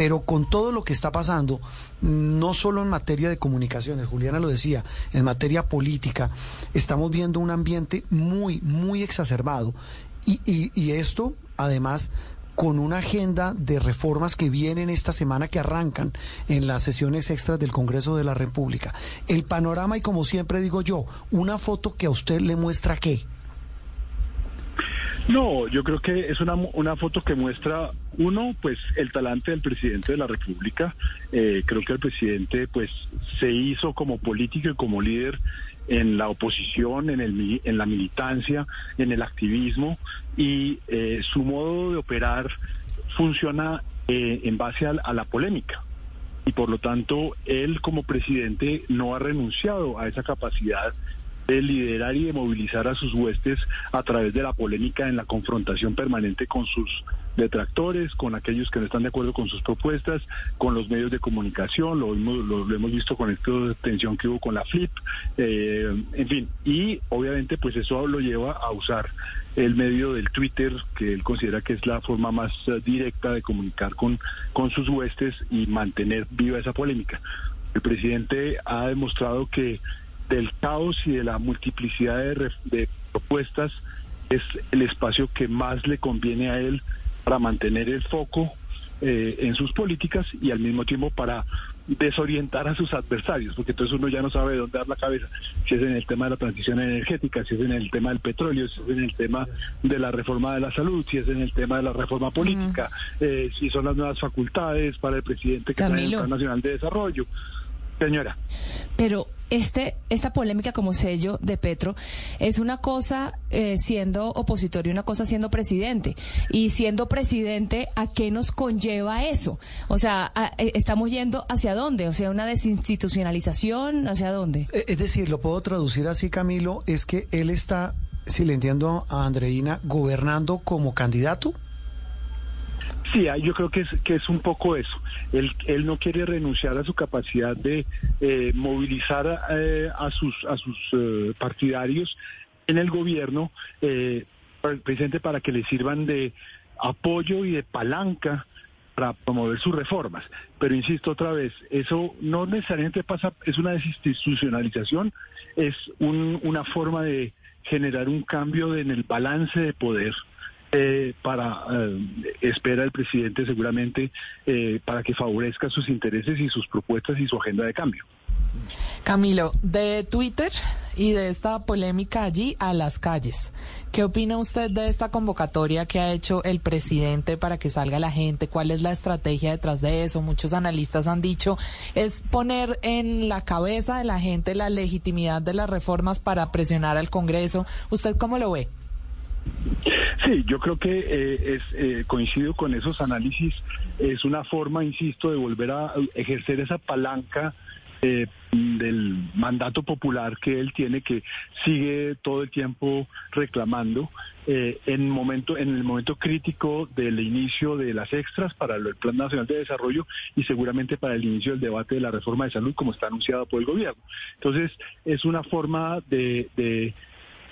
pero con todo lo que está pasando, no solo en materia de comunicaciones, Juliana lo decía, en materia política, estamos viendo un ambiente muy, muy exacerbado. Y, y, esto, además, con una agenda de reformas que vienen esta semana que arrancan en las sesiones extras del Congreso de la República. El panorama y como siempre digo yo, una foto que a usted le muestra qué. No, yo creo que es una, una foto que muestra, uno, pues el talante del presidente de la República. Eh, creo que el presidente pues se hizo como político y como líder en la oposición, en, el, en la militancia, en el activismo y eh, su modo de operar funciona eh, en base a la polémica y por lo tanto él como presidente no ha renunciado a esa capacidad de liderar y de movilizar a sus huestes a través de la polémica en la confrontación permanente con sus detractores, con aquellos que no están de acuerdo con sus propuestas, con los medios de comunicación, lo, lo, hemos visto con esta tensión que hubo con la FLIP, eh, en fin, y obviamente pues eso lo lleva a usar el medio del Twitter, que él considera que es la forma más directa de comunicar con, con sus huestes y mantener viva esa polémica. El presidente ha demostrado que del caos y de la multiplicidad de, propuestas es el espacio que más le conviene a él para mantener el foco eh, en sus políticas y al mismo tiempo para desorientar a sus adversarios, porque entonces uno ya no sabe dónde dar la cabeza, si es en el tema de la transición energética, si es en el tema del petróleo, si es en el tema de la reforma de la salud, si es en el tema de la reforma política, eh, si son las nuevas facultades para el presidente que está en el Plan Nacional de Desarrollo. Señora. Pero este, esta polémica como sello de Petro es una cosa eh, siendo opositor y una cosa siendo presidente. Y siendo presidente, ¿a qué nos conlleva eso? O sea, eh, ¿estamos yendo hacia dónde? O sea, una desinstitucionalización, ¿hacia dónde? Eh, es decir, lo puedo traducir así, Camilo, es que él está, si le entiendo a Andreina, gobernando como candidato. Sí, yo creo que es, que es un poco eso. Él, él no quiere renunciar a su capacidad de eh, movilizar eh, a sus, a sus eh, partidarios en el gobierno, presidente, para que le sirvan de apoyo y de palanca para promover sus reformas. Pero insisto otra vez, eso no necesariamente pasa, es una desinstitucionalización, es una forma de generar un cambio en el balance de poder eh, para, eh, espera el presidente seguramente, eh, para que favorezca sus intereses y sus propuestas y su agenda de cambio. Camilo, de Twitter y de esta polémica allí a las calles. ¿Qué opina usted de esta convocatoria que ha hecho el presidente para que salga la gente? ¿Cuál es la estrategia detrás de eso? Muchos analistas han dicho es poner en la cabeza de la gente la legitimidad de las reformas para presionar al Congreso. ¿Usted cómo lo ve? Sí, yo creo que eh, es, eh, coincido con esos análisis. Es una forma, insisto, de volver a ejercer esa palanca eh, del mandato popular que él tiene, que sigue todo el tiempo reclamando en momento en el momento crítico del inicio de las extras para el Plan Nacional de Desarrollo y seguramente para el inicio del debate de la reforma de salud, como está anunciado por el gobierno. Entonces, es una forma de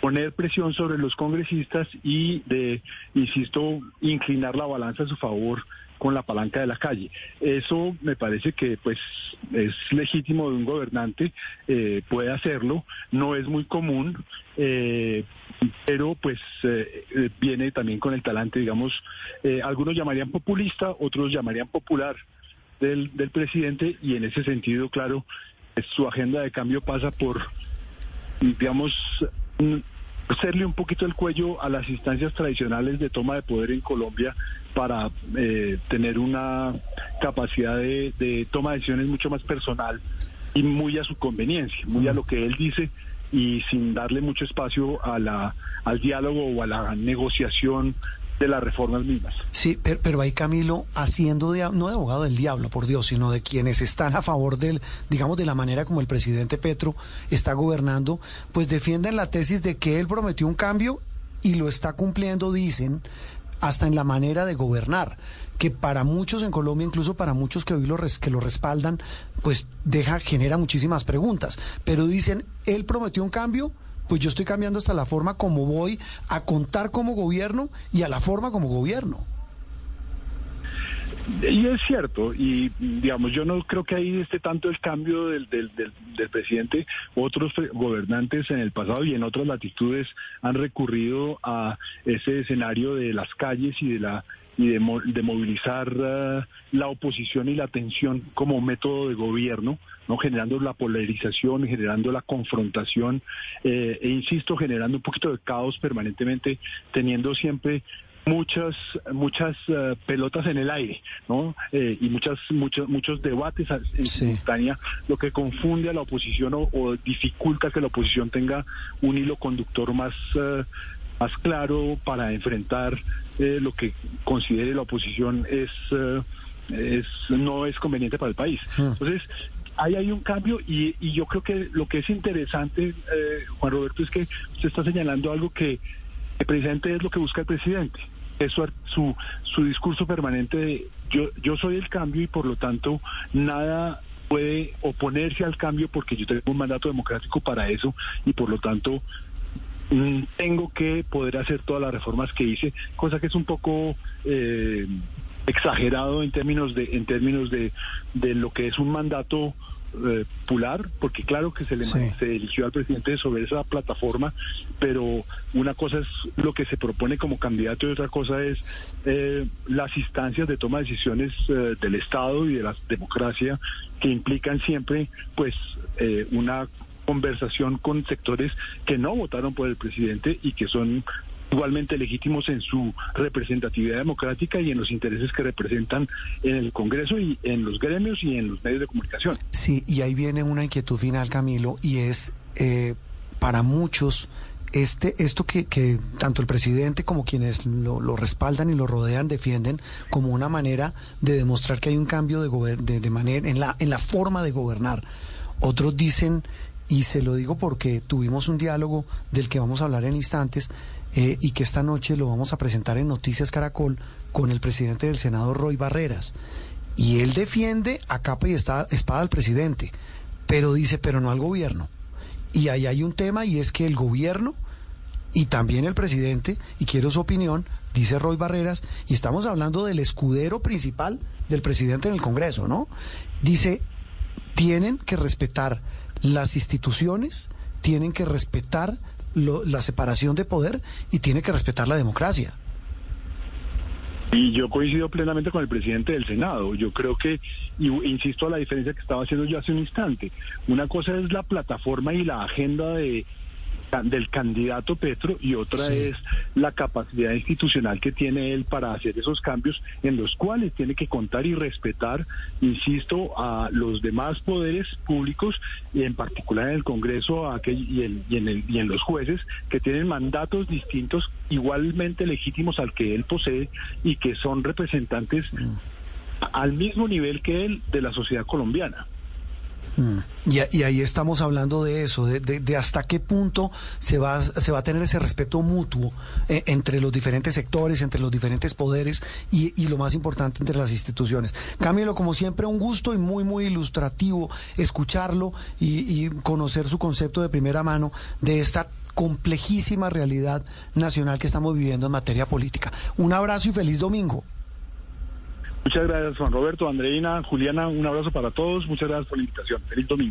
poner presión sobre los congresistas y de, insisto, inclinar la balanza a su favor con la palanca de la calle. Eso me parece que pues es legítimo de un gobernante, eh, puede hacerlo, no es muy común, eh, pero pues eh, viene también con el talante, digamos, algunos llamarían populista, otros llamarían popular del, del presidente y en ese sentido, claro, su agenda de cambio pasa por, digamos, hacerle un poquito el cuello a las instancias tradicionales de toma de poder en Colombia para eh, tener una capacidad de, toma de decisiones mucho más personal y muy a su conveniencia, muy a lo que él dice y sin darle mucho espacio a la, al diálogo o a la negociación de las reformas mismas. Sí, pero, ahí Camilo, haciendo de, no de abogado del diablo, por Dios, sino de quienes están a favor del, digamos, de la manera como el presidente Petro está gobernando, pues defienden la tesis de que él prometió un cambio y lo está cumpliendo, dicen, hasta en la manera de gobernar, que para muchos en Colombia, incluso para muchos que hoy lo, que lo respaldan, pues deja, genera muchísimas preguntas. Pero dicen, él prometió un cambio, pues yo estoy cambiando hasta la forma como voy a contar como gobierno y a la forma como gobierno. Y es cierto, y digamos, yo no creo que ahí esté tanto el cambio del, del, presidente. Otros gobernantes en el pasado y en otras latitudes han recurrido a ese escenario de las calles y de la y de, de movilizar uh, la oposición y la tensión como método de gobierno, no generando la polarización, generando la confrontación eh, e insisto, generando un poquito de caos permanentemente, teniendo siempre muchas muchas uh, pelotas en el aire, ¿no? Eh, y muchas muchos muchos debates en simultánea, lo que confunde a la oposición o, o, dificulta que la oposición tenga un hilo conductor más uh, más claro para enfrentar eh, lo que considere la oposición es, eh, es no es conveniente para el país. Hmm. Entonces, ahí hay un cambio y, y, yo creo que lo que es interesante, eh, Juan Roberto, es que usted está señalando algo que, precisamente es lo que busca el presidente. Es su, su, su discurso permanente de yo, yo soy el cambio y por lo tanto nada puede oponerse al cambio porque yo tengo un mandato democrático para eso y por lo tanto tengo que poder hacer todas las reformas que hice, cosa que es un poco eh, exagerado en términos de en términos de, de lo que es un mandato eh, popular, porque claro que se le se eligió al presidente sobre esa plataforma, pero una cosa es lo que se propone como candidato y otra cosa es eh, las instancias de toma de decisiones del Estado y de la democracia que implican siempre pues una conversación con sectores que no votaron por el presidente y que son igualmente legítimos en su representatividad democrática y en los intereses que representan en el Congreso y en los gremios y en los medios de comunicación. Sí, y ahí viene una inquietud final, Camilo, y es eh, para muchos este esto que, que, tanto el presidente como quienes lo, lo, respaldan y lo rodean defienden como una manera de demostrar que hay un cambio de, de, de manera en la en la forma de gobernar. Otros dicen y se lo digo porque tuvimos un diálogo del que vamos a hablar en instantes eh, y que esta noche lo vamos a presentar en Noticias Caracol con el presidente del Senado, Roy Barreras. Y él defiende a capa y espada al presidente, pero dice, pero no al gobierno. Y ahí hay un tema y es que el gobierno y también el presidente, y quiero su opinión, dice Roy Barreras, y estamos hablando del escudero principal del presidente en el Congreso, ¿no? Dice, tienen que respetar las instituciones tienen que respetar la separación de poder y tienen que respetar la democracia. Y yo coincido plenamente con el presidente del Senado. Yo creo que, insisto a la diferencia que estaba haciendo yo hace un instante, una cosa es la plataforma y la agenda de del candidato Petro y otra es la capacidad institucional que tiene él para hacer esos cambios en los cuales tiene que contar y respetar, insisto, a los demás poderes públicos y en particular en el Congreso y, en, y, en y en los jueces que tienen mandatos distintos igualmente legítimos al que él posee y que son representantes mm. al mismo nivel que él de la sociedad colombiana. Mm. Y, ahí estamos hablando de eso, de, hasta qué punto se va, se va a tener ese respeto mutuo eh, entre los diferentes sectores, entre los diferentes poderes y, lo más importante, entre las instituciones. Camilo, como siempre, un gusto y muy, muy ilustrativo escucharlo y, y conocer su concepto de primera mano de esta complejísima realidad nacional que estamos viviendo en materia política. Un abrazo y feliz domingo. Muchas gracias, Juan Roberto, Andreina, Juliana, un abrazo para todos. Muchas gracias por la invitación. Feliz domingo.